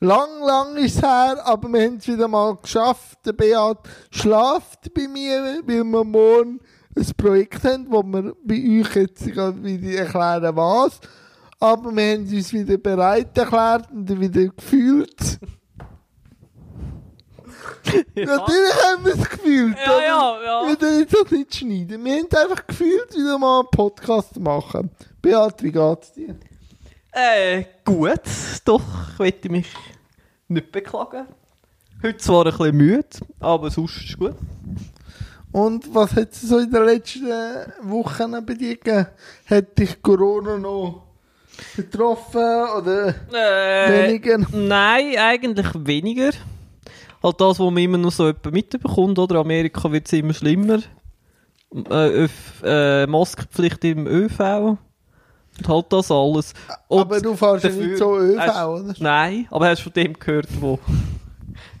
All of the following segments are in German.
Lang, lang ist es her, aber wir haben es wieder mal geschafft. Der Beat schlaft bei mir, weil wir morgen ein Projekt haben, wo wir bei euch jetzt wieder erklären, was. Aber wir haben uns wieder bereit erklärt und wieder gefühlt. Natürlich haben wir es gefühlt. Ja, ja, ja. Wir können jetzt das nicht schneiden. Wir haben einfach gefühlt, wieder mal einen Podcast zu machen. Beat, wie geht's dir? Äh, gut. Doch, ich möchte mich nicht beklagen. Heute zwar ein bisschen müde, aber sonst ist gut. Und was hat es so in den letzten Wochen bei dir gegeben? Hat dich Corona noch betroffen oder Äh, weniger? Nein, eigentlich weniger. Halt das, was man immer noch so mitbekommt, oder? Amerika wird es immer schlimmer. Äh, Öf, äh, Maskenpflicht im ÖV. Und halt das alles. Und Aber du fährst ja nicht so ÖV, Hast- oder? Nein, aber hast du von dem gehört, wo...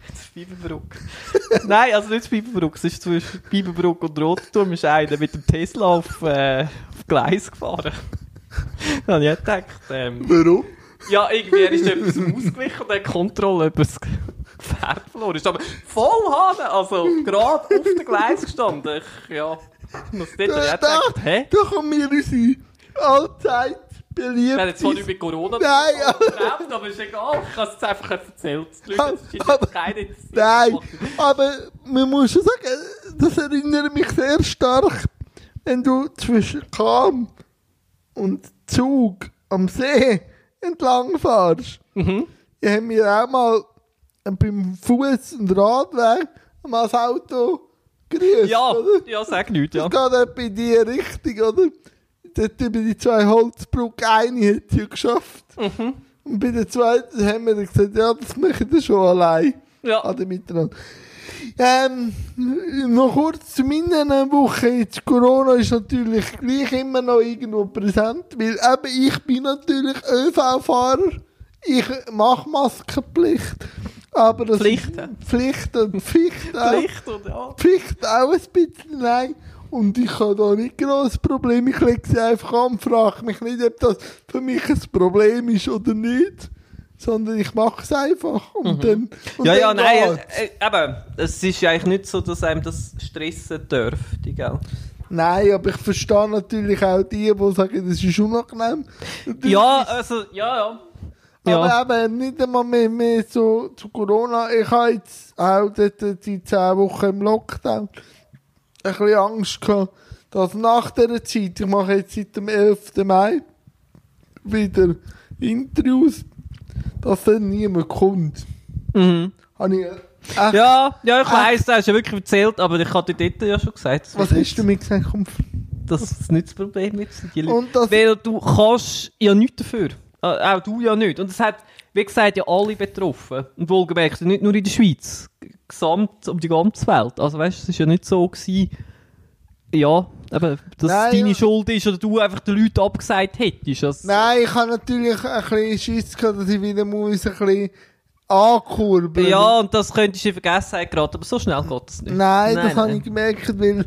das ist Biberbruck. Nein, also nicht das Biberbruck, es ist zwischen Biberbruck und Rotturm ist einer mit dem Tesla auf, äh, auf Gleis gefahren. da habe ich auch gedacht, ähm, Warum? ja, irgendwie er ist etwas ausgewichen und hat die Kontrolle über das Pferd verloren. Ist aber voll Hane, also gerade auf dem Gleis gestanden. Ich, ja, muss dort auch Da, gedacht, hä? da kommen wir unsere allzeit Ich habe jetzt zwar beliebte... nicht mit Corona Nein, aber- geredet, aber ist egal. Ich habe es jetzt einfach erzählt. Die Leute, es ist Aber- jetzt keine Nein, aber man muss schon sagen, das erinnert mich sehr stark, wenn du zwischen Kam und Zug am See entlang fährst. Mhm. Ich habe mir auch mal beim Fuß- und Radweg mal das Auto grüßt, Ja, oder? ja, sag nichts, ja. Das geht etwa in die Richtung, oder? Dort über die zwei Holzbrücken, eine hat sie ja geschafft. Mhm. Und bei der zweiten haben wir gesagt, ja, das mache ich dann schon allein. Ja. Alle miteinander. Ähm, noch kurz zu meiner Woche. Jetzt Corona ist natürlich gleich immer noch irgendwo präsent, weil eben ich bin natürlich ÖV-Fahrer. Ich mache Maskenpflicht. Aber das Pflicht, ist ja. Pflicht auch. Pflicht ja. Pflicht auch ein bisschen, nein. Und ich habe da nicht groß Problem. Ich lege sie einfach an und frage mich nicht, ob das für mich ein Problem ist oder nicht. Sondern ich mache es einfach. Und dann, und Mhm. Ja, ja, dann nein, äh, eben, es ist ja eigentlich nicht so, dass einem das stressen dürfte, gell? Nein, aber ich verstehe natürlich auch die, die sagen, das ist unangenehm. Natürlich Ja, also, ja, ja. Aber Ja, eben nicht einmal mehr, mehr so zu Corona. Ich habe jetzt auch dort die 10 Wochen im Lockdown ein bisschen Angst gehabt, dass nach dieser Zeit, ich mache jetzt seit dem 11. Mai wieder Interviews, dass dann niemand kommt. mhm. Habe ich echt, ja, ja, ich weiss, du hast ja wirklich erzählt, aber ich hatte dort ja schon gesagt, Was hast du mir gesagt? Komm. dass es nicht das Problem ist. Die Und das- Weil du kannst ja nichts dafür. Äh, auch du ja nicht. Und es hat, wie gesagt, ja alle betroffen. Und wohlgemerkt, nicht nur in der Schweiz. Gesamt um die ganze Welt. Also weißt du, es ist ja nicht so gewesen, ja, eben, dass Nein, deine ja. Schuld ist oder du einfach den Leuten abgesagt hättest. Also, Nein, ich habe natürlich ein bisschen Schiss gehabt, dass ich wieder muss ein bisschen ankurbeln Ja, und das könntest du in Vergessenheit geraten, aber so schnell geht das nicht. Nein, das habe ich gemerkt, weil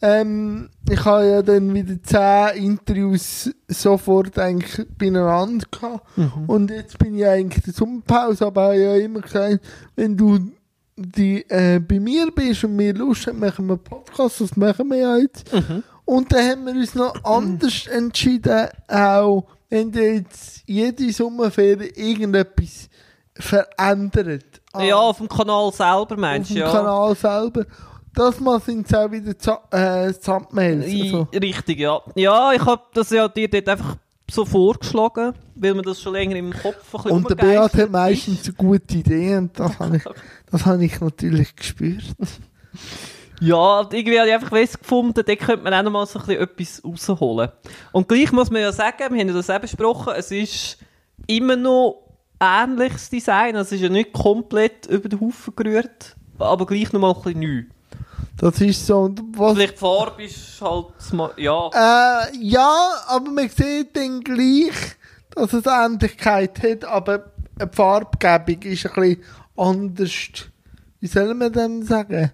ähm, ich habe ja dann wieder zehn Interviews sofort eigentlich beieinander gehabt. Und jetzt bin ich eigentlich in der Sommerpause, aber habe ja immer gesagt, wenn du die, äh, bei mir bist und mir Lust hast, machen wir einen Podcast, das machen wir jetzt. Und dann haben wir uns noch anders entschieden, auch wenn du jetzt jede Sommerferie irgendetwas verändert. Ja, auf dem Kanal selber meinst auf du, dem ja. Kanal selber. Das Mal sind es auch wieder Za- äh, Thumbnails. Also. I- Richtig, ja. Ja, ich habe das ja dir dort einfach so vorgeschlagen, weil mir das schon länger im Kopf ein bisschen Und der Beat hat meistens eine gute Idee und das habe ich, das habe ich natürlich gespürt. Ja, irgendwie habe ich einfach was gefunden, da könnte man auch noch mal so ein bisschen etwas rausholen. Und gleich muss man ja sagen, wir haben ja das auch besprochen, es ist immer noch ähnliches Design, es ist ja nicht komplett über den Haufen gerührt, aber gleich noch mal ein bisschen neu. Das ist so. Und was, Vielleicht die Farbe ist halt, ja, äh, ja, aber man sieht dann gleich, dass es Ähnlichkeit hat, aber die Farbgebung ist ein bisschen anders. Wie soll man denn sagen?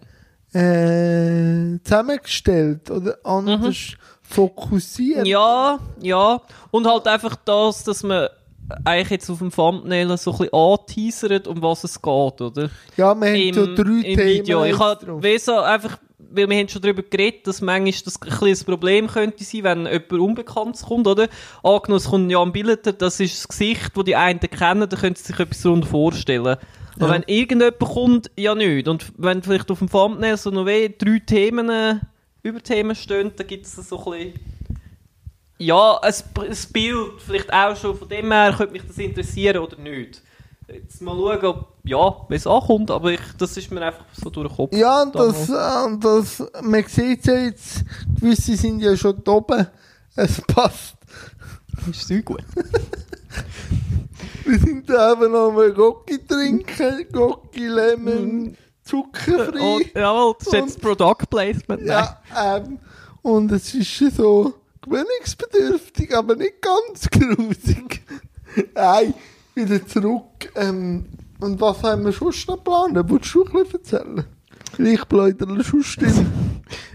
Äh, zusammengestellt oder anders fokussiert. Ja, ja. Und halt einfach das, dass man eigentlich jetzt auf dem Thumbnail so ein bisschen anteasert, um was es geht, oder? Ja, wir haben Im, so drei im Themen. Video. Ich habe so einfach, weil wir haben schon darüber geredet, dass manchmal das ein bisschen ein Problem könnte sein, wenn jemand Unbekanntes kommt, oder? Angenommen, es kommt Jan Billeter, das ist das Gesicht, das die einen kennen, da können sie sich etwas darunter vorstellen. Aber Ja. wenn irgendjemand kommt, ja nicht. Und wenn vielleicht auf dem Thumbnail so noch weh drei Themen, äh, Überthemen stehen, dann gibt es so ein bisschen ja, ein, ein Bild, vielleicht auch schon von dem her, könnte mich das interessieren oder nicht. Jetzt mal schauen, ob, ja, es ankommt, aber ich, das ist mir einfach so durch den Kopf. Ja, und das, äh, und das, man sieht ja jetzt, gewisse sind ja schon da oben. Es passt. ist sehr gut. Wir sind da eben noch mal Gocki trinken, Gocki Lemon, zuckerfrei. Oh, jawohl, das ist jetzt Product Placement. nein. Ja, ähm, und es ist schon so gewöhnungsbedürftig, aber nicht ganz grusig. Nein, wieder zurück. Ähm, und was haben wir sonst noch geplant? Wolltest du ein bisschen erzählen? Ich bläudere schon still.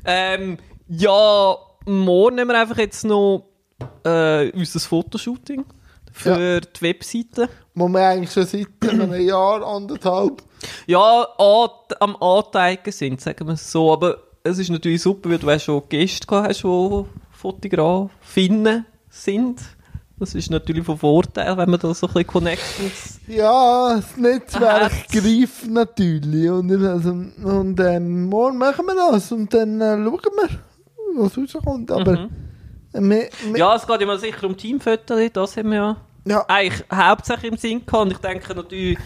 Ähm, ja, morgen haben wir einfach jetzt noch äh, unser Fotoshooting für die Webseite. Wo wir eigentlich schon seit einem Jahr, anderthalb. Ja, an, am Anteigen sind, sagen wir es so. Aber es ist natürlich super, weil du auch schon Gäste gehabt hast, die Fotografinnen sind. Das ist natürlich von Vorteil, wenn man da so ein bisschen Connections... Ja, das Netzwerk Herz. greift natürlich. Und, also, und ähm, morgen machen wir das und dann äh, schauen wir, was rauskommt. Aber Mhm. wir, wir, Ja, es geht immer sicher um Teamfotos, das haben wir ja ja, eigentlich hauptsächlich im Sinn gehabt. Und ich denke natürlich,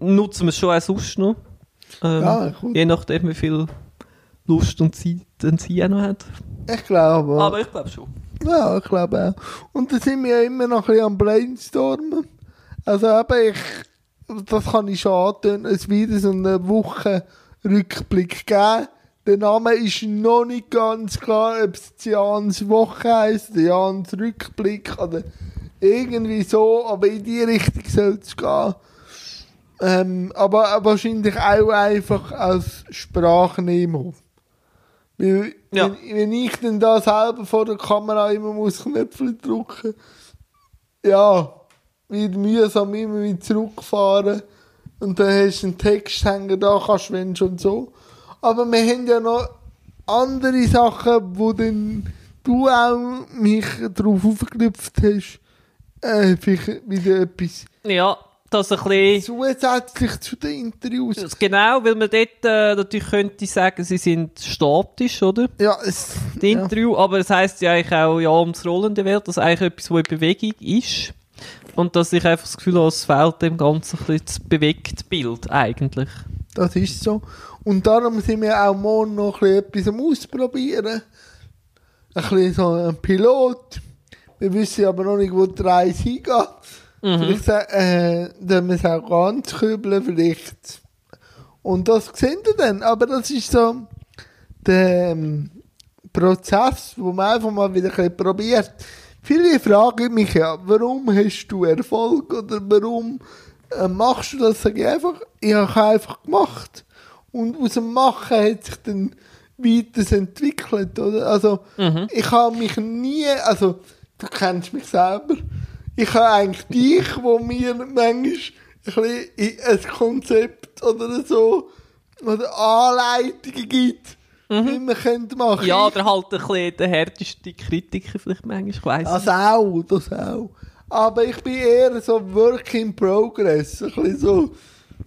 nutzen wir es schon auch sonst noch. Ähm, Ja. Je nachdem, wie viel Lust und Zeit dann sie auch noch hat. ich glaube. Aber ich glaube schon. Ja, ich glaube auch. Und dann sind wir ja immer noch ein bisschen am Brainstormen. Also eben, ich, das kann ich schon antönen, es wird so eine Woche Rückblick geben. Der Name ist noch nicht ganz klar, ob es Jans Woche heisst, Jans Rückblick oder irgendwie so, aber in die Richtung soll es gehen. Ähm, aber wahrscheinlich auch einfach als Sprachnehmer. Weil, Ja. wenn, wenn ich dann da selber vor der Kamera immer muss Knöpfe drücken, ja, wird mühsam immer wieder zurückfahren und dann hast du einen Text hängen, da kannst du wenn schon so. Aber wir haben ja noch andere Sachen, wo dann du auch mich darauf aufgeknüpft hast, äh, vielleicht wieder etwas Ja, das ein bisschen... zusätzlich zu den Interviews. Genau, weil man dort äh, natürlich könnte sagen, sie sind statisch, oder? Ja, es, Die ja. Interview, aber es heisst ja eigentlich auch, ja, ums Rollen der Welt, dass eigentlich etwas, was in Bewegung ist. Und dass ich einfach das Gefühl habe, es fehlt dem Ganzen ein bisschen das bewegte Bild, eigentlich. Das ist so. Und darum sind wir auch morgen noch ein bisschen etwas am Ausprobieren. Ein bisschen so ein Pilot. Wir wissen aber noch nicht, wo die Reise hingeht. Vielleicht sa- äh, dann wir es auch ganz kübeln, vielleicht. Und das sehen wir dann. Aber das ist so der ähm, Prozess, wo man einfach mal wieder ein probiert. Viele fragen mich ja, warum hast du Erfolg oder warum äh, machst du das? Sag ich einfach, ich habe einfach gemacht. Und aus dem Machen hat sich dann weiterentwickelt, oder? Also, ich habe mich nie, also, du kennst mich selber, ich habe eigentlich dich, wo mir manchmal ein bisschen in ein Konzept oder so, oder Anleitungen gibt, wie man könnte machen. Ja, oder halt ein bisschen der härteste Kritiker vielleicht manchmal, ich weiss Das auch, das auch. Aber ich bin eher so Work in Progress. Ein bisschen so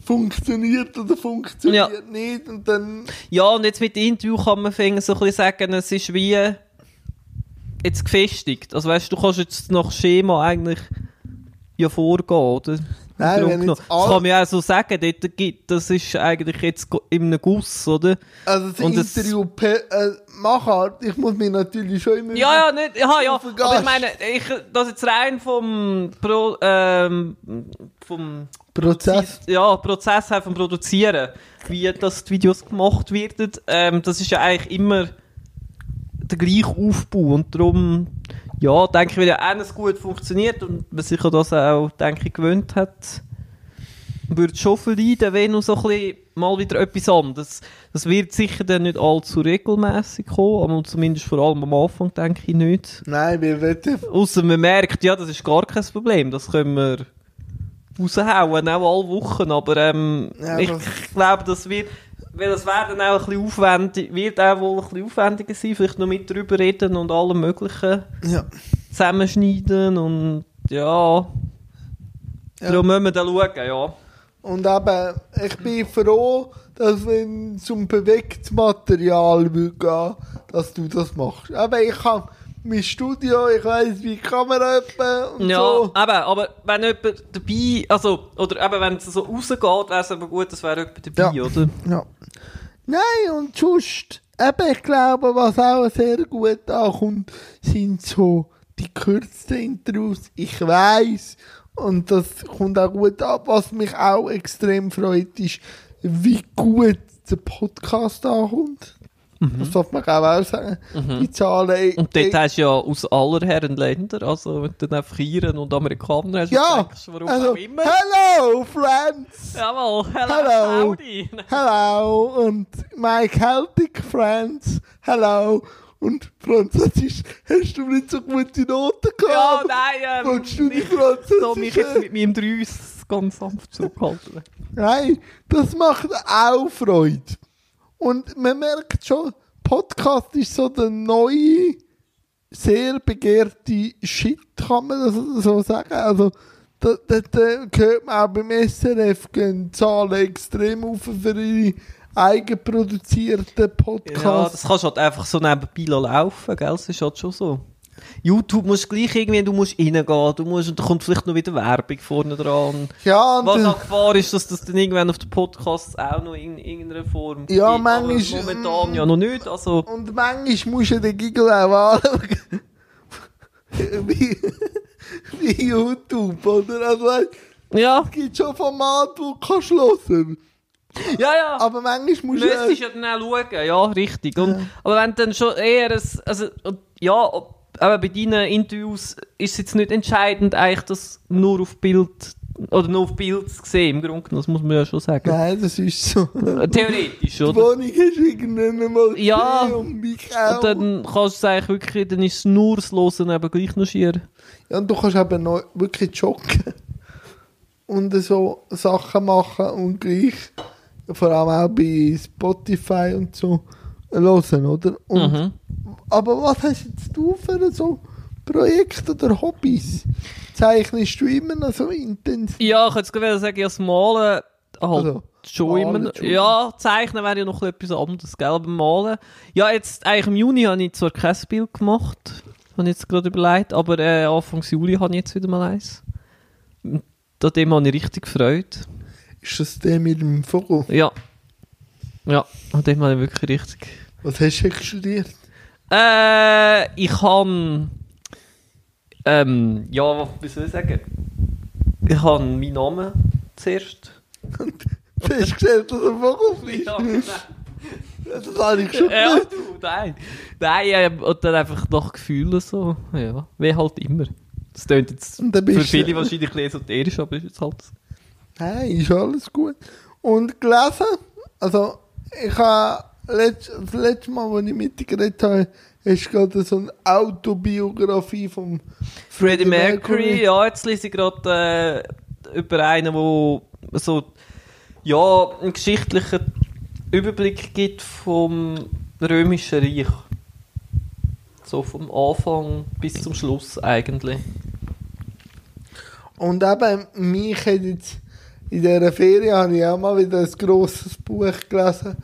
funktioniert oder funktioniert Ja. nicht. Und dann, Ja, und jetzt mit dem Interview kann man finden, so ein bisschen sagen, es ist wie jetzt gefestigt. Also weißt du, du kannst jetzt nach Schema eigentlich ja vorgehen, oder? Nein, Im wenn jetzt. Das kann man ja auch so sagen, dort gibt, das ist eigentlich jetzt in einem Guss, oder? also das Und das- Interview per, äh, Machart, ich muss mich natürlich schon immer Ja, ja, nicht, ja, ja, aber ich meine, ich, das jetzt rein vom, Pro, ähm, vom Prozess. ja, Prozess her vom Produzieren, wie das die Videos gemacht werden, ähm, das ist ja eigentlich immer der gleiche Aufbau und darum, ja, denke ich, weil ja eines gut funktioniert und man sich an das auch, denke ich, gewöhnt hat, würde schon verleiden, wenn noch so ein bisschen mal wieder etwas anderes. Das wird sicher dann nicht allzu regelmäßig kommen, aber zumindest vor allem am Anfang denke ich nicht. Nein, wir werden... Außer man merkt, ja, das ist gar kein Problem, das können wir raushauen, auch alle Wochen, aber ähm, Ja, ich glaube, das wird, weil das wäre dann auch ein bisschen aufwendig, wird auch wohl ein bisschen aufwendiger sein, vielleicht noch mit drüber reden und allem möglichen Ja. zusammenschneiden und ja, Ja. darum müssen wir dann schauen, ja. Und eben, ich bin froh, dass wenn es um Bewegtmaterial will gehen, dass du das machst. Aber ich habe mein Studio, ich weiss, wie die Kamera etwa und Ja, so. eben, aber wenn jemand dabei, also, oder eben wenn es so rausgeht, wäre es aber gut, es wäre jemand dabei, Ja. oder? Ja. Nein, und sonst, eben, ich glaube, was auch sehr gut ankommt, sind so die kürzten Intros. Ich weiß und das kommt auch gut ab. Was mich auch extrem freut, ist, wie gut der Podcast ankommt. Das darf man auch, auch sagen. Die Zahlen. Mhm. Und dort hast du ja aus aller Herren Länder, also wenn du dann einfach Iren und Amerikaner hast, ja, denkst, warum also, auch immer. hello, friends! Jawohl, hello, Hello. howdy. Hello und my Celtic friends, hello. Und Französisch, hast du nicht so gute Noten Ja, gehabt? nein, ähm, du die ich soll mich jetzt mit meinem Drüs ganz sanft zurückhalten. Nein, das macht auch Freude. Und man merkt schon, Podcast ist so der neue, sehr begehrte Shit, kann man das so sagen. Also, da, da, da hört man auch beim SRF, gehen die Zahlen extrem auf für ihre eigenproduzierten Podcasts. Ja, das kannst du halt einfach so nebenbei laufen, gell? Das ist halt schon so. YouTube musst du gleich irgendwie, du musst reingehen, du musst, und da kommt vielleicht noch wieder Werbung vorne dran. Ja, Was äh, auch Gefahr ist, dass das dann irgendwann auf den Podcasts auch noch in irgendeiner Form Ja, gibt, manchmal, momentan mm, ja noch nicht, also... und manchmal musst du den Giggle auch anschauen. wie, wie YouTube, oder? Also, weißt, Ja, es gibt schon Formate, die du kannst hören ja, ja. Aber manchmal musst du... Müsstest ja dann auch schauen, ja, richtig. Und, Aber wenn dann schon eher ein, also, ja, ob- aber bei deinen Interviews ist es jetzt nicht entscheidend, eigentlich das nur auf Bild, oder nur auf Bild zu sehen, im Grunde genommen, das muss man ja schon sagen. Nein, das ist so. Theoretisch, Die oder? Wohnung hast du irgendwann mal Ja. und mich auch. Und dann kannst du es eigentlich wirklich, dann ist es nur das Losen eben gleich noch schier. Ja, und du kannst eben noch wirklich joggen und so Sachen machen und gleich vor allem auch bei Spotify und so hören, oder? Und, Mhm. Aber was hast jetzt du für so Projekte oder Hobbys? Zeichnest du immer noch so intensiv? Ja, ich jetzt gerade sagen, ja, das Malen halt Also, schon immer. Entschuldigung. Ja, Zeichnen wäre ja noch etwas anderes, gell? Aber Malen. Ja, jetzt eigentlich im Juni habe ich zwar kein Bild gemacht, habe ich jetzt gerade überlegt, aber äh, Anfang Juli habe ich jetzt wieder mal eins. An dem habe ich richtig gefreut. Ist das der mit dem Vogel? Ja. Ja, an dem habe ich wirklich richtig. Was hast du studiert? Äh, ich habe. Ähm, ja, wie soll ich sagen? Ich habe meinen Namen zuerst. Festgestellt, dass er Vogel fliegt? Ja, genau. Das habe ich schon Ja, du, nein. Nein, äh, und dann einfach nach Gefühlen so. Ja, wie halt immer. Das klingt jetzt Und für viele du- wahrscheinlich esoterisch, aber ist jetzt halt. Nein, ist alles gut. Und gelesen, also ich habe letzt, das letzte Mal, als ich mit dir geredet habe, du gerade so eine Autobiografie von Freddie Mercury, ja, jetzt lese ich gerade äh, über einen, der so, ja, einen geschichtlichen Überblick gibt vom Römischen Reich. So vom Anfang bis zum Schluss eigentlich. Und eben, mich hat jetzt in dieser Ferien habe ich auch mal wieder ein grosses Buch gelesen.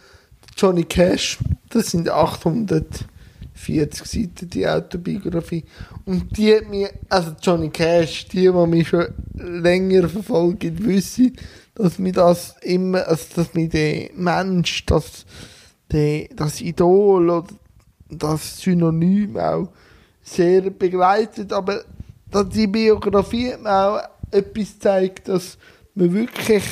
Johnny Cash, das sind 840 Seiten, die Autobiografie. Und die hat mir, also Johnny Cash, die, die mich schon länger verfolgen, wissen, dass mir das immer, also dass mir der Mensch, das, das Idol oder das Synonym auch sehr begleitet. Aber dass die Biografie hat mir auch etwas zeigt, dass man wirklich,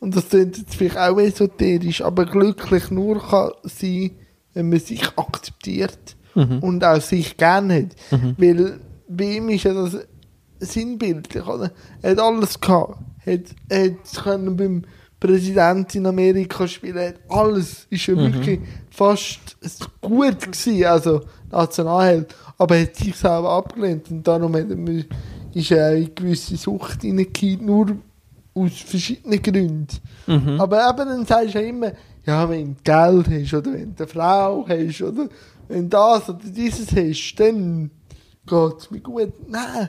und das klingt jetzt vielleicht auch esoterisch, aber glücklich nur kann sein, wenn man sich akzeptiert und auch sich gerne hat. Weil bei ihm ist ja das sinnbildlich, oder? Er hat alles gehabt. hat, hat können beim Präsident in Amerika spielen, hat alles ist ja wirklich fast gut gewesen, also Nationalheld, aber er hat sich selber abgelehnt und darum hat er, ist er in gewisse Sucht hineingefallen, nur aus verschiedenen Gründen. Mhm. Aber eben dann sagst du ja immer, ja, wenn du Geld hast oder wenn du eine Frau hast oder wenn du das oder dieses hast, dann geht es mir gut. Nein,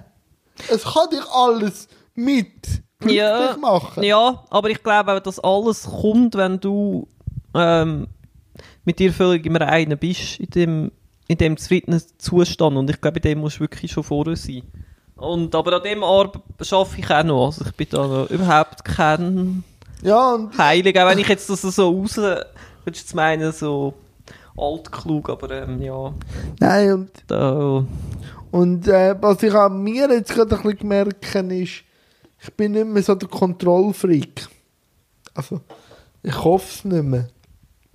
es kann dich alles mit Ja, machen. Ja, aber ich glaube auch, dass alles kommt, wenn du ähm, mit dir völlig im Reinen bist, in dem, in dem zufriedenen Zustand. Und ich glaube, in dem musst du wirklich schon vorher sein. Und, aber an dem Arbeit schaffe ich auch noch. Also ich bin da noch überhaupt kein Ja, und Heiliger, auch wenn ich jetzt das so raus, würdest du meinen, so altklug, aber ähm, ja, nein, und, da, und äh, was ich an mir jetzt gerade ein bisschen gemerkt habe, ist, ich bin nicht mehr so der Kontrollfreak. Also, ich hoffe es nicht mehr.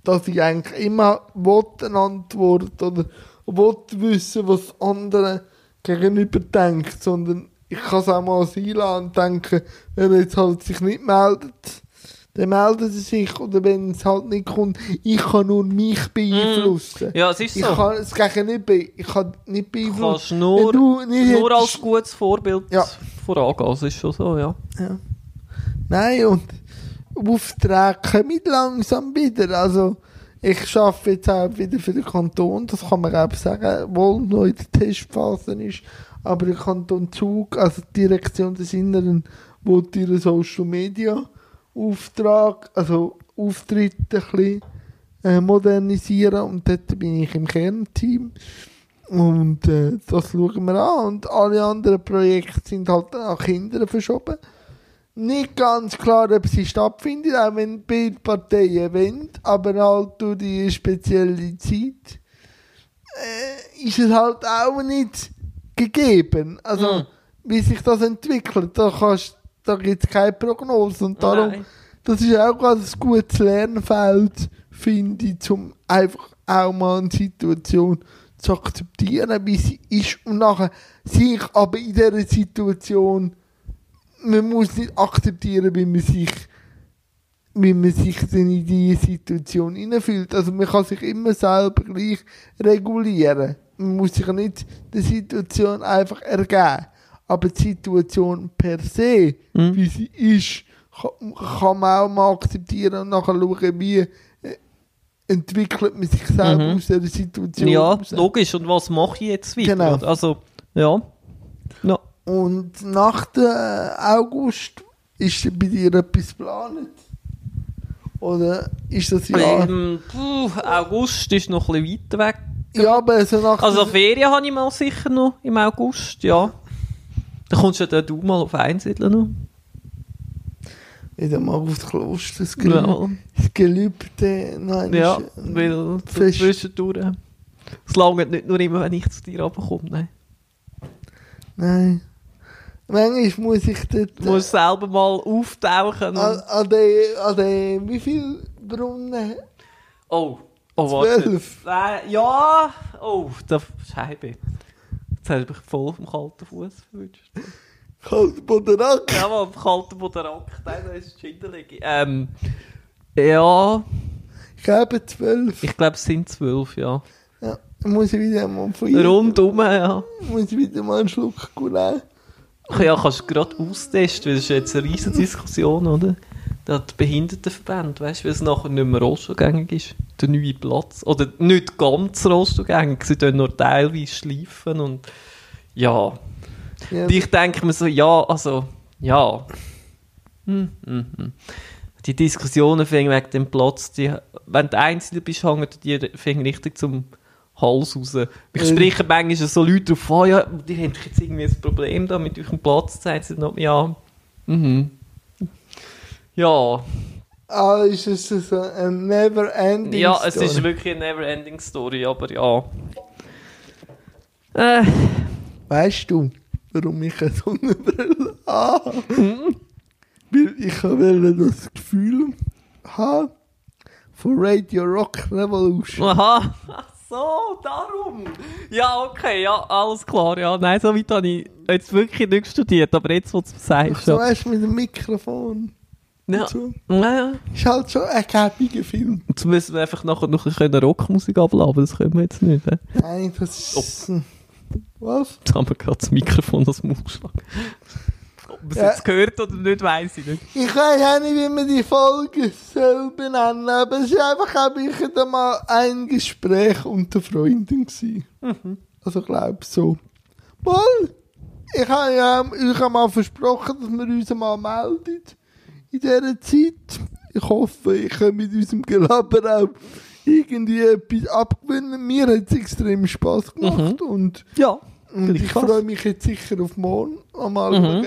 Dass ich eigentlich immer eine Antwort oder will wissen, was andere gegenüber denkt, sondern ich kann es auch mal sein lassen und denken, wenn er jetzt halt sich nicht meldet, dann meldet er sich oder wenn es halt nicht kommt, ich kann nur mich beeinflussen. ja, es ist Ich so. kann es Gegenüber, ich kann nicht Du beeinflussen. kannst nur, du nicht nur als gutes Vorbild Ja. vorangehen, das ist schon so, ja. Ja. Nein, und Aufträge kommen langsam wieder. Also, ich arbeite jetzt auch wieder für den Kanton, das kann man auch sagen, wohl noch in der Testphase ist. Aber der Kanton Zug, also die Direktion des Inneren, wo ihren Social Media Auftrag, also Auftritte ein bisschen äh, modernisieren und dort bin ich im Kernteam. Und äh, das schauen wir an. Und alle anderen Projekte sind halt an Kinder verschoben. Nicht ganz klar, ob sie stattfindet, auch wenn beide Parteien wollen, aber halt durch die spezielle Zeit äh, ist es halt auch nicht gegeben. Also, Mhm. wie sich das entwickelt, da, kannst, da gibt es keine Prognose. Und darum, Nein. das ist auch ein gutes Lernfeld, finde ich, um einfach auch mal eine Situation zu akzeptieren, wie sie ist und nachher sich aber in dieser Situation, man muss nicht akzeptieren, wie man sich wie man sich dann in diese Situation hineinfühlt. Also man kann sich immer selber gleich regulieren. Man muss sich nicht der Situation einfach ergeben. Aber die Situation per se, Mhm. wie sie ist, kann, kann man auch mal akzeptieren und nachher schauen, wie äh, entwickelt man sich selber Mhm. aus dieser Situation Ja, raus. logisch. Und was mache ich jetzt weiter? Genau. Also, ja. ja. Und nach dem August ist bei dir etwas geplant? Oder ist das ja... Ähm, puh, August ist noch ein bisschen weiter weg. ja, aber so nach Also Ferien habe ich mal sicher noch im August, ja. Dann kommst ja dann du mal auf Einsiedeln noch. wieder mal aufs Kloster, das, Gelü Ja, das Gelübde. Nein, ja äh, weil fest. zwischendurch. Es langt nicht nur immer, wenn ich zu dir runterkomme. Nein. Nein. Manchmal muss ich dort... Du musst selber mal auftauchen. an, an den... An den... Wie viel Brunnen? oh, oh, warte. Zwölf. Nein, ja. Oh, der Scheibe. Jetzt habe ich mich voll auf dem kalten Fuß verwünscht. Kalt Boderack. Ja, dem kalten Boderak, nein, da ist Schinderlegi. Ähm, ja, Ich habe zwölf. ich glaube, es sind zwölf, ja. Ja. Muss ich wieder mal von. Rundum, ja. Muss ich wieder mal einen Schluck nehmen. Ja, kannst du gerade austesten, weil das ist jetzt eine riesige Diskussion, oder? Da hat die Behindertenverbände, weißt du, weil es nachher nicht mehr rostogängig ist. Der neue Platz. Oder nicht ganz rostogängig, sie tun nur teilweise schleifen und ja. Ja. Ich denke mir so, ja, also, ja. Hm, hm, hm. Die Diskussionen fingen wegen dem Platz, die, wenn du Einzelne bist, hängen die fingen richtig zum Hals raus. Ich Ja. spreche manchmal so Leute drauf an, ja, die haben jetzt irgendwie ein Problem da mit eurem Platz, sagen sie noch, ja, mhm. Ja, Ah, ist es so ein never-ending ja, es Story? ist wirklich eine never-ending Story, aber ja. Äh, Weißt du, warum ich eine Sonnenbrille habe? hm? Weil ich will das Gefühl haben von Radio Rock Revolution. aha, so, darum. Ja, okay, ja, alles klar. Ja, nein, so weit habe ich jetzt wirklich nicht studiert, aber jetzt, wo du es sagst, So du mit dem Mikrofon. Ja, So. ja. Ist halt schon ein gäbiger Film. Jetzt müssen wir einfach nachher noch ein bisschen Rockmusik abladen, das können wir jetzt nicht. He? Nein, das ist. Was? Jetzt haben wir gerade das Mikrofon aus dem Mund geschlagen. Man es Ja. jetzt gehört oder nicht, weiss ich nicht. Ich weiß auch nicht, wie man die Folge soll benennen aber es war einfach auch mal ein Gespräch unter Freunden. Gewesen. Also, ich glaube so. Mal, ich habe ja euch einmal versprochen, dass wir uns mal melden in dieser Zeit. Ich hoffe, ich kann mit unserem Gelaber auch irgendwie etwas abgewinnen. Mir hat es extrem Spass gemacht und, Ja. Und ich freue mich jetzt sicher auf morgen. Mal Mhm.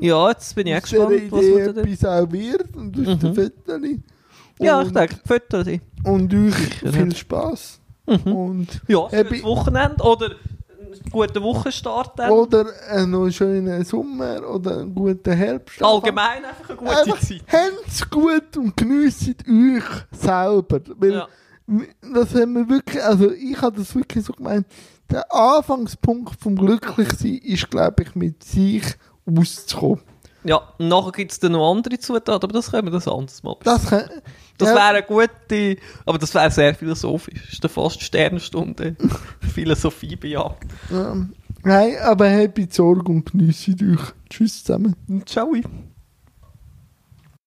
Ja, jetzt bin ich auch gespannt, was Idee wir da etwas auch wird und aus Mhm. den Fotos. Ja, ich denke, die Fotos. Und euch Sicher, viel. Spass. Mhm. Und, Ja, Äh, schönes Wochenende oder einen guten Wochenstart dann. oder einen noch schönen Sommer oder einen guten Herbst. Allgemein einfach eine gute Einfach, Zeit. habt's gut und geniessen euch selber. Weil Ja. das haben wir wirklich, also ich habe das wirklich so gemeint, der Anfangspunkt vom Glücklichsein ist, glaube ich, mit sich auszukommen. Ja, und nachher gibt es dann noch andere Zutaten, aber das können wir das anderes Mal. Das, kann, Das ja, wäre eine gute, aber das wäre sehr philosophisch. Das ist dann fast Sternstunde Philosophie bejagt. ähm, Nein, aber habt Sorge und geniessen euch. Tschüss zusammen. Ciao.